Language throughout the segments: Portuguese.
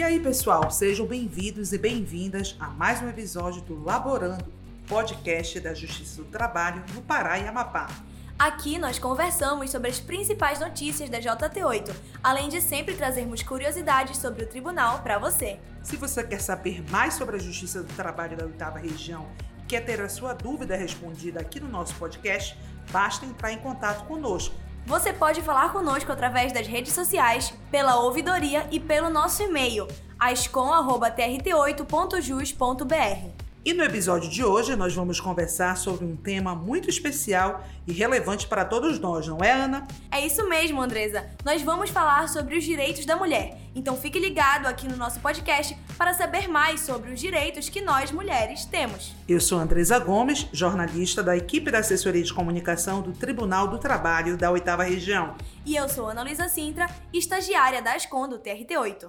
E aí, pessoal, sejam bem-vindos e bem-vindas a mais um episódio do Laborando, podcast da Justiça do Trabalho no Pará e Amapá. Aqui nós conversamos sobre as principais notícias da JT8, além de sempre trazermos curiosidades sobre o tribunal para você. Se você quer saber mais sobre a Justiça do Trabalho da Oitava Região e quer ter a sua dúvida respondida aqui no nosso podcast, basta entrar em contato conosco. Você pode falar conosco através das redes sociais, pela ouvidoria e pelo nosso e-mail, ascom.trt8.jus.br. E no episódio de hoje nós vamos conversar sobre um tema muito especial e relevante para todos nós, não é, Ana? É isso mesmo, Andresa. Nós vamos falar sobre os direitos da mulher. Então fique ligado aqui no nosso podcast para saber mais sobre os direitos que nós mulheres temos. Eu sou Andresa Gomes, jornalista da equipe da assessoria de comunicação do Tribunal do Trabalho da Oitava Região. E eu sou Ana Luísa Sintra, estagiária da Ascom do TRT8.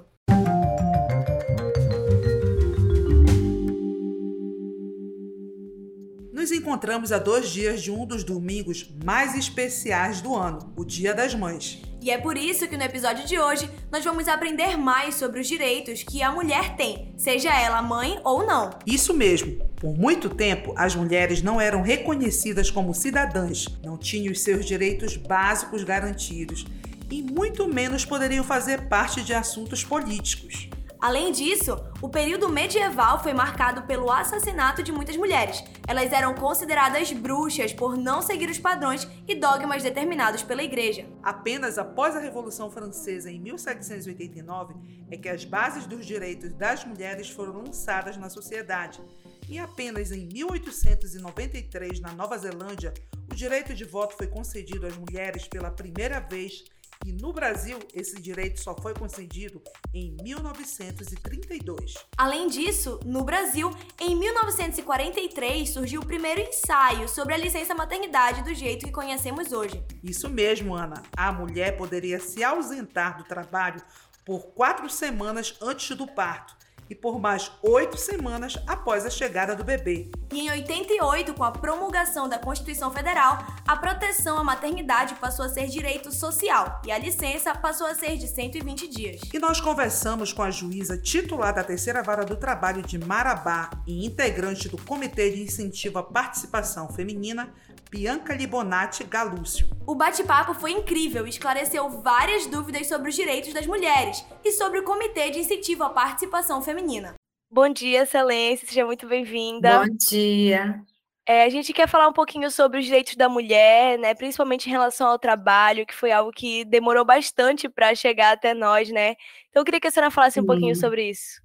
Nos encontramos a dois dias de um dos domingos mais especiais do ano, o Dia das Mães. E é por isso que no episódio de hoje nós vamos aprender mais sobre os direitos que a mulher tem, seja ela mãe ou não. Isso mesmo. Por muito tempo, as mulheres não eram reconhecidas como cidadãs, não tinham os seus direitos básicos garantidos e muito menos poderiam fazer parte de assuntos políticos. Além disso, o período medieval foi marcado pelo assassinato de muitas mulheres. Elas eram consideradas bruxas por não seguir os padrões e dogmas determinados pela Igreja. Apenas após a Revolução Francesa em 1789 é que as bases dos direitos das mulheres foram lançadas na sociedade. E apenas em 1893, na Nova Zelândia, o direito de voto foi concedido às mulheres pela primeira vez e no Brasil, esse direito só foi concedido em 1932. Além disso, no Brasil, em 1943 surgiu o primeiro ensaio sobre a licença maternidade do jeito que conhecemos hoje. Isso mesmo, Ana. A mulher poderia se ausentar do trabalho por quatro semanas antes do parto e por mais oito semanas após a chegada do bebê. E em 88, com a promulgação da Constituição Federal, a proteção à maternidade passou a ser direito social e a licença passou a ser de 120 dias. E nós conversamos com a juíza titular da Terceira Vara do Trabalho de Marabá e integrante do Comitê de Incentivo à Participação Feminina, Bianca Libonati Galúcio. O bate-papo foi incrível e esclareceu várias dúvidas sobre os direitos das mulheres e sobre o Comitê de Incentivo à Participação Feminina. Bom dia, Excelência, seja muito bem-vinda. Bom dia. É, a gente quer falar um pouquinho sobre os direitos da mulher, né, principalmente em relação ao trabalho, que foi algo que demorou bastante para chegar até nós, né? Então eu queria que a senhora falasse um pouquinho sobre isso.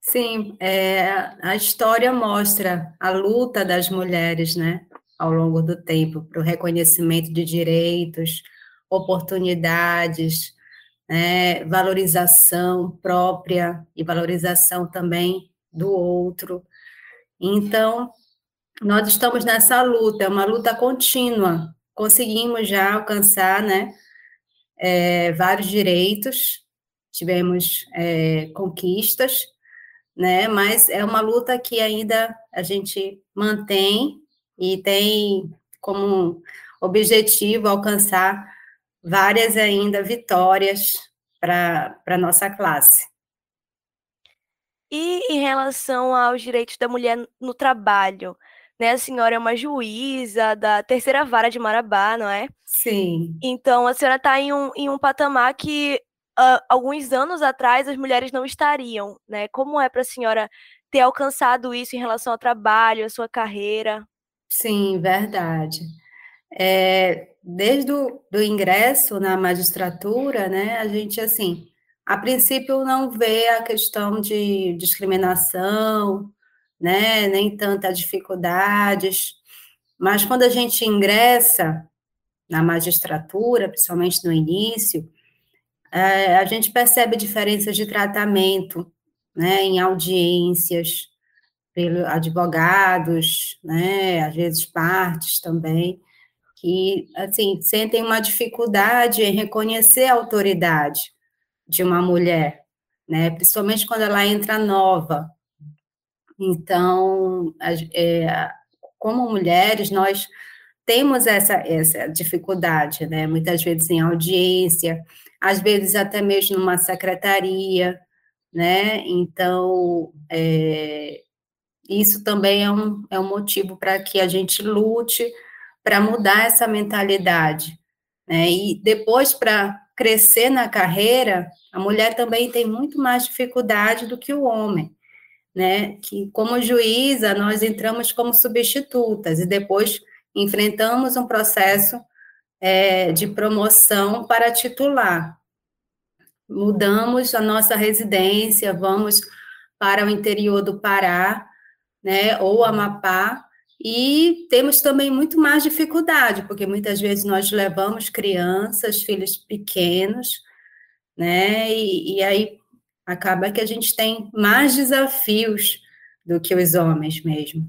Sim, é, a história mostra a luta das mulheres, né? Ao longo do tempo para o reconhecimento de direitos, oportunidades, né, valorização própria e valorização também do outro. Então, nós estamos nessa luta, é uma luta contínua. Conseguimos já alcançar, né, é, vários direitos, tivemos é, conquistas, né, mas é uma luta que ainda a gente mantém e tem como objetivo alcançar várias ainda vitórias para a nossa classe. E em relação aos direitos da mulher no trabalho, né? A senhora é uma juíza da terceira vara de Marabá, não é? Sim. Então a senhora está em um, em um patamar que uh, alguns anos atrás as mulheres não estariam, né? Como é para a senhora ter alcançado isso em relação ao trabalho, à sua carreira? Sim, verdade. É, desde o do ingresso na magistratura, né, a gente, assim, a princípio não vê a questão de discriminação, né, nem tanta dificuldades, mas quando a gente ingressa na magistratura, principalmente no início, é, a gente percebe diferenças de tratamento, né, em audiências, pelos advogados, né, às vezes partes também, que, assim, sentem uma dificuldade em reconhecer a autoridade de uma mulher, né, principalmente quando ela entra nova. Então, é, como mulheres, nós temos essa, essa dificuldade, né, muitas vezes em audiência, às vezes até mesmo numa secretaria, né? Então, é, isso também é um, é um motivo para que a gente lute para mudar essa mentalidade, né? E depois, para crescer na carreira, a mulher também tem muito mais dificuldade do que o homem, né? Que como juíza, nós entramos como substitutas e depois enfrentamos um processo é, de promoção para titular. Mudamos a nossa residência, vamos para o interior do Pará, né, ou Amapá, e temos também muito mais dificuldade, porque muitas vezes nós levamos crianças, filhos pequenos, né, e, e aí acaba que a gente tem mais desafios do que os homens mesmo.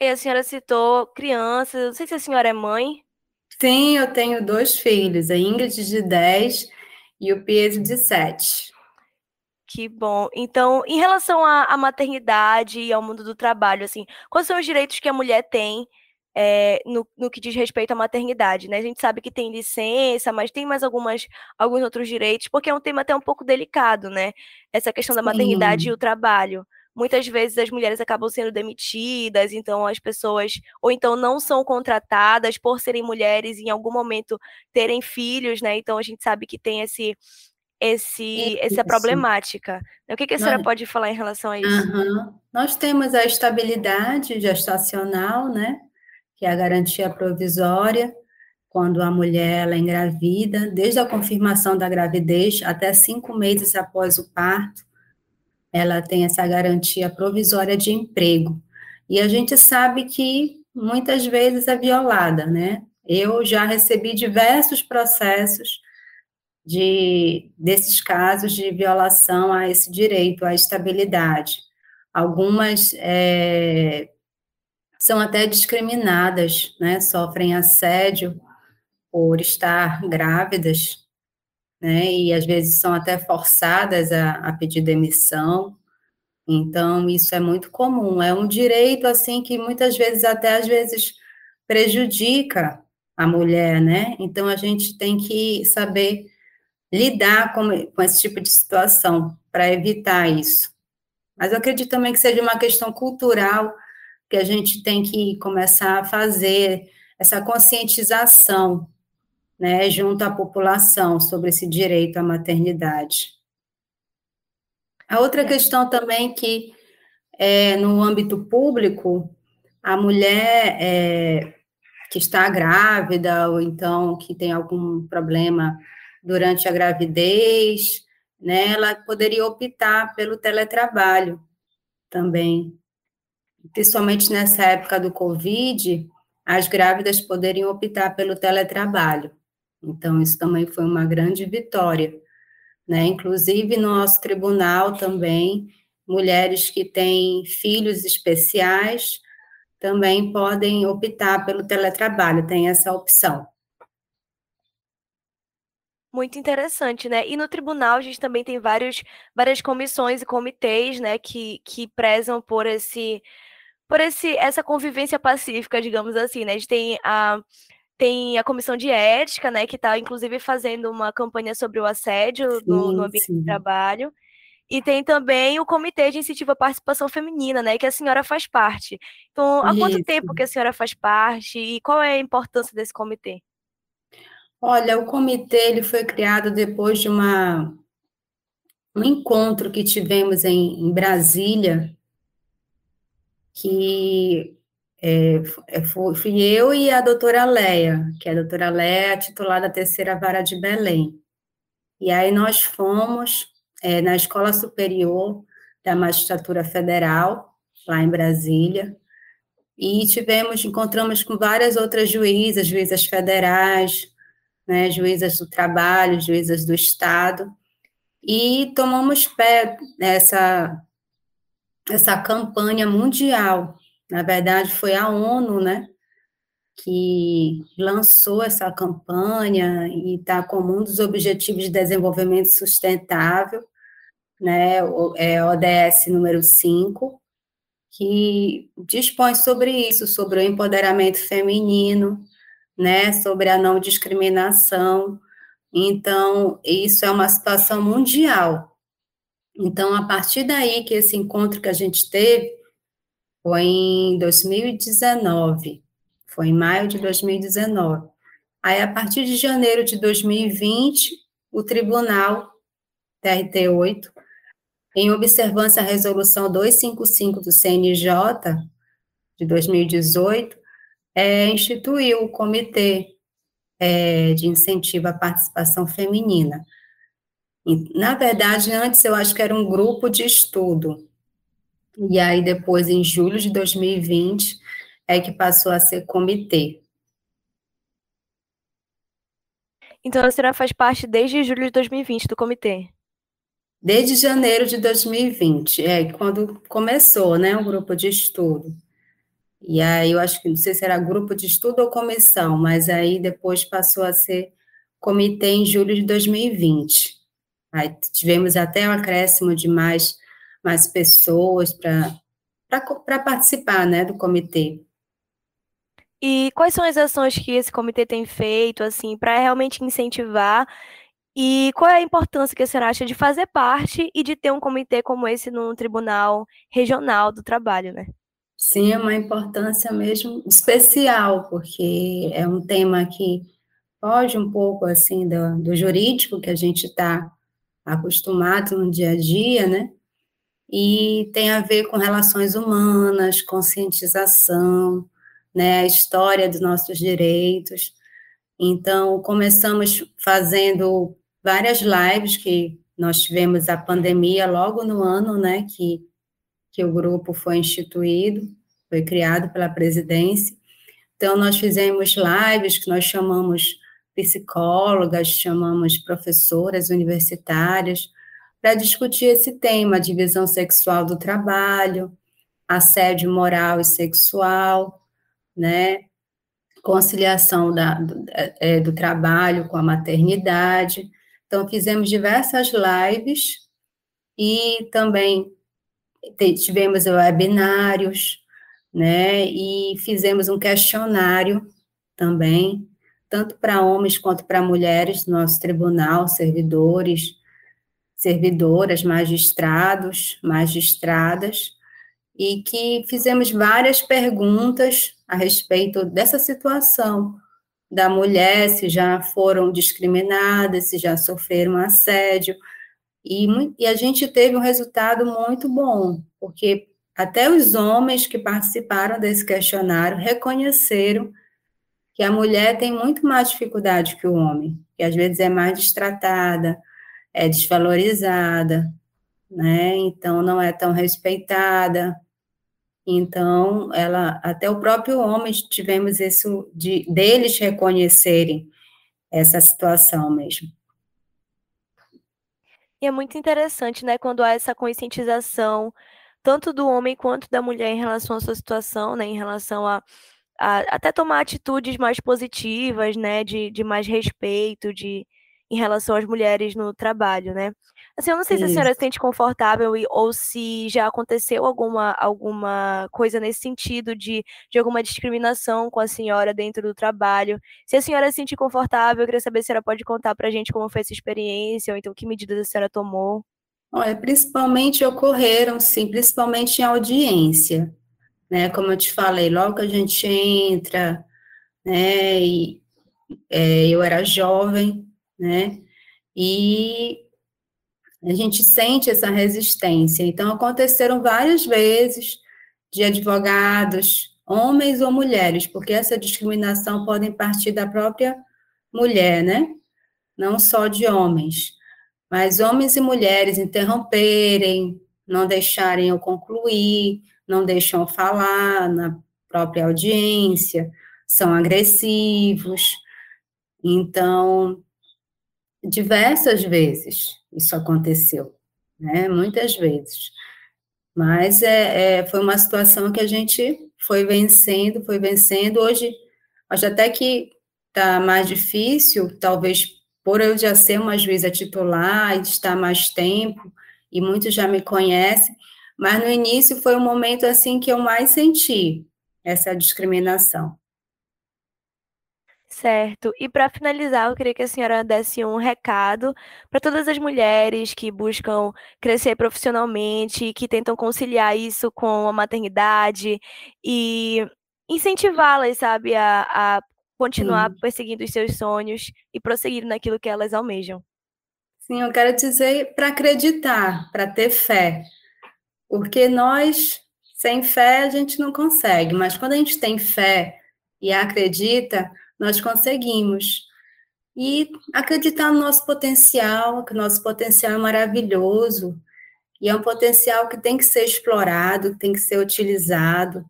E a senhora citou crianças, não sei se a senhora é mãe. Sim, eu tenho dois filhos, a Ingrid de 10 e o Pedro de 7. Que bom. Então, em relação à, à maternidade e ao mundo do trabalho, assim, quais são os direitos que a mulher tem é, no, no, que diz respeito à maternidade, né? A gente sabe que tem licença, mas tem mais algumas, alguns outros direitos, porque é um tema até um pouco delicado, né? Essa questão da maternidade Sim. e o trabalho muitas vezes as mulheres acabam sendo demitidas, então as pessoas, ou então não são contratadas por serem mulheres e em algum momento terem filhos, né? Então a gente sabe que tem esse esse, essa problemática. O que, que a senhora Nós, pode falar em relação a isso? Nós temos a estabilidade gestacional, né? Que é a garantia provisória, quando a mulher ela é engravida, desde a confirmação da gravidez até cinco meses após o parto, ela tem essa garantia provisória de emprego. E a gente sabe que muitas vezes é violada, né? Eu já recebi diversos processos de desses casos de violação a esse direito à estabilidade. Algumas é, são até discriminadas, né? Sofrem assédio por estar grávidas né? E às vezes são até forçadas a, a pedir demissão. Então, isso é muito comum. É um direito, assim, que muitas vezes, até às vezes, prejudica a mulher, né? Então, a gente tem que saber lidar com, com esse tipo de situação para evitar isso. Mas eu acredito também que seja uma questão cultural que a gente tem que começar a fazer essa conscientização né, junto à população sobre esse direito à maternidade. A outra é. questão também que é, no âmbito público, a mulher é, que está grávida ou então que tem algum problema durante a gravidez, né, ela poderia optar pelo teletrabalho também. Principalmente nessa época do Covid, as grávidas poderiam optar pelo teletrabalho. Então, isso também foi uma grande vitória. Né? Inclusive, no nosso tribunal também, mulheres que têm filhos especiais também podem optar pelo teletrabalho, tem essa opção. Muito interessante, né? E no tribunal a gente também tem vários, várias comissões e comitês, né, que, que prezam por esse por esse essa convivência pacífica, digamos assim, né? A gente tem a tem a comissão de ética, né, que está inclusive fazendo uma campanha sobre o assédio sim, no, no, ambiente sim. de trabalho. E tem também o Comitê de Incentivo à Participação Feminina, né, que a senhora faz parte. Então, há Isso. quanto tempo que a senhora faz parte e qual é a importância desse comitê? Olha, o comitê ele foi criado depois de uma um encontro que tivemos em, em Brasília, que é, é fui eu e a doutora Leia, que é a doutora Leia, titular da terceira vara de Belém. E aí nós fomos é, na Escola Superior da Magistratura Federal, lá em Brasília, e tivemos, encontramos com várias outras juízas, juízas federais, né, juízas do trabalho, juízas do Estado, e tomamos pé nessa essa campanha mundial. Na verdade, foi a ONU, né, que lançou essa campanha e está como um dos objetivos de desenvolvimento sustentável, né, é ODS número 5, que dispõe sobre isso, sobre o empoderamento feminino, né, sobre a não discriminação. Então, isso é uma situação mundial, Então, a partir daí que esse encontro que a gente teve foi em 2019, foi em maio de 2019. Aí, a partir de janeiro de 2020, o tribunal TRT8, em observância à resolução 255 do CNJ de 2018, é, instituiu o Comitê é, de Incentivo à Participação Feminina. E, na verdade, antes eu acho que era um grupo de estudo. E aí, depois, em julho de 2020, é que passou a ser comitê. Então a senhora faz parte desde julho de 2020 do comitê? Desde janeiro de 2020, é quando começou, né, o grupo de estudo. E aí eu acho que não sei se era grupo de estudo ou comissão, mas aí depois passou a ser comitê em julho de 2020. Aí tivemos até um acréscimo de mais, mais pessoas para participar, né, do comitê. E quais são as ações que esse comitê tem feito, assim, para realmente incentivar? E qual é a importância que a senhora acha de fazer parte e de ter um comitê como esse no Tribunal Regional do Trabalho, né? Sim, é uma importância mesmo especial, porque é um tema que foge um pouco, assim, do, do jurídico que a gente está acostumado no dia a dia, né? E tem a ver com relações humanas, conscientização, né, a história dos nossos direitos. Então, começamos fazendo várias lives que nós tivemos a pandemia logo no ano, né, que, que o grupo foi instituído, foi criado pela presidência. Então, nós fizemos lives que nós chamamos psicólogas, chamamos professoras universitárias, para discutir esse tema, divisão sexual do trabalho, assédio moral e sexual, né? Conciliação da, do, é, do trabalho com a maternidade. Então, fizemos diversas lives e também tivemos webinários, né? E fizemos um questionário também, tanto para homens quanto para mulheres, no nosso tribunal, servidores, servidoras, magistrados, magistradas, e que fizemos várias perguntas a respeito dessa situação da mulher, se já foram discriminadas, se já sofreram assédio, e, e a gente teve um resultado muito bom, porque até os homens que participaram desse questionário reconheceram que a mulher tem muito mais dificuldade que o homem, que às vezes é mais destratada, é desvalorizada, né? Então não é tão respeitada, então, ela, até o próprio homem, tivemos isso de deles reconhecerem essa situação mesmo. É muito interessante, né, quando há essa conscientização, tanto do homem quanto da mulher em relação à sua situação, né, em relação a, a até tomar atitudes mais positivas, né, de, de mais respeito, de em relação às mulheres no trabalho, né? Assim, eu não sei Isso. se a senhora se sente confortável ou se já aconteceu alguma, alguma coisa nesse sentido de, de alguma discriminação com a senhora dentro do trabalho. Se a senhora se sentir confortável, eu queria saber se a senhora pode contar para a gente como foi essa experiência, ou então que medidas a senhora tomou. Olha, principalmente ocorreram, sim, principalmente em audiência, né? Como eu te falei, logo que a gente entra, né? E, é, eu era jovem, né? E a gente sente essa resistência. Então, aconteceram várias vezes de advogados, homens ou mulheres, porque essa discriminação pode partir da própria mulher, né? Não só de homens. Mas homens e mulheres interromperem, não deixarem eu concluir, não deixam eu falar na própria audiência, são agressivos. Então, diversas vezes isso aconteceu, né? Muitas vezes. Mas é, é, foi uma situação que a gente foi vencendo, foi vencendo. Hoje, acho até que está mais difícil, talvez por eu já ser uma juíza titular e estar mais tempo, e muitos já me conhecem, mas no início foi o momento assim que eu mais senti essa discriminação. Certo. E para finalizar, eu queria que a senhora desse um recado para todas as mulheres que buscam crescer profissionalmente, que tentam conciliar isso com a maternidade e incentivá-las, sabe, a, a continuar Sim. perseguindo os seus sonhos e prosseguir naquilo que elas almejam. Sim, eu quero dizer para acreditar, para ter fé. Porque nós, sem fé, a gente não consegue, mas quando a gente tem fé e acredita, nós conseguimos. E acreditar no nosso potencial, que o nosso potencial é maravilhoso, e é um potencial que tem que ser explorado, tem que ser utilizado,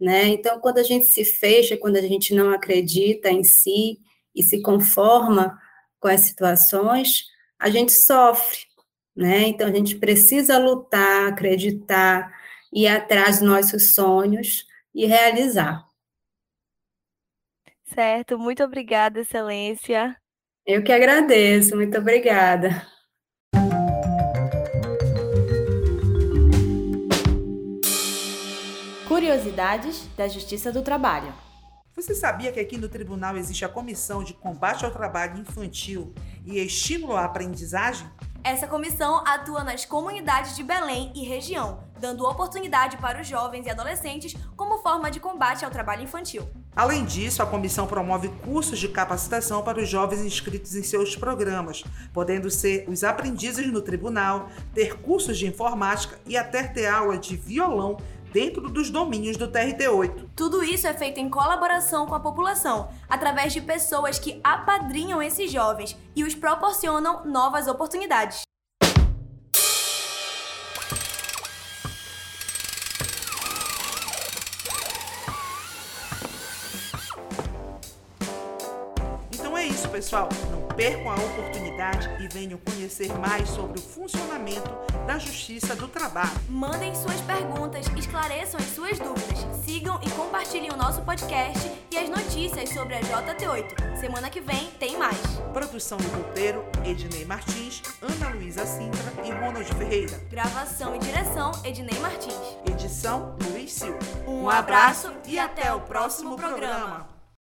né? Então, quando a gente se fecha, quando a gente não acredita em si e se conforma com as situações, a gente sofre, né? Então, a gente precisa lutar, acreditar, ir atrás dos nossos sonhos e realizar. Certo, muito obrigada, Excelência. Eu que agradeço, muito obrigada. Curiosidades da Justiça do Trabalho. Você sabia que aqui no tribunal existe a Comissão de Combate ao Trabalho Infantil e Estímulo à Aprendizagem? Essa comissão atua nas comunidades de Belém e região, dando oportunidade para os jovens e adolescentes como forma de combate ao trabalho infantil. Além disso, a comissão promove cursos de capacitação para os jovens inscritos em seus programas, podendo ser os aprendizes no tribunal, ter cursos de informática e até ter aula de violão dentro dos domínios do TRT8. Tudo isso é feito em colaboração com a população, através de pessoas que apadrinham esses jovens e os proporcionam novas oportunidades. Pessoal. Não percam a oportunidade e venham conhecer mais sobre o funcionamento da Justiça do Trabalho. Mandem suas perguntas, esclareçam as suas dúvidas, sigam e compartilhem o nosso podcast e as notícias sobre a JT8. Semana que vem tem mais. Produção do roteiro, Ednei Martins, Ana Luísa Sintra e Ronald Ferreira. Gravação e direção, Ednei Martins. Edição, Luiz Silva. Um, um abraço, abraço e até o próximo programa. programa.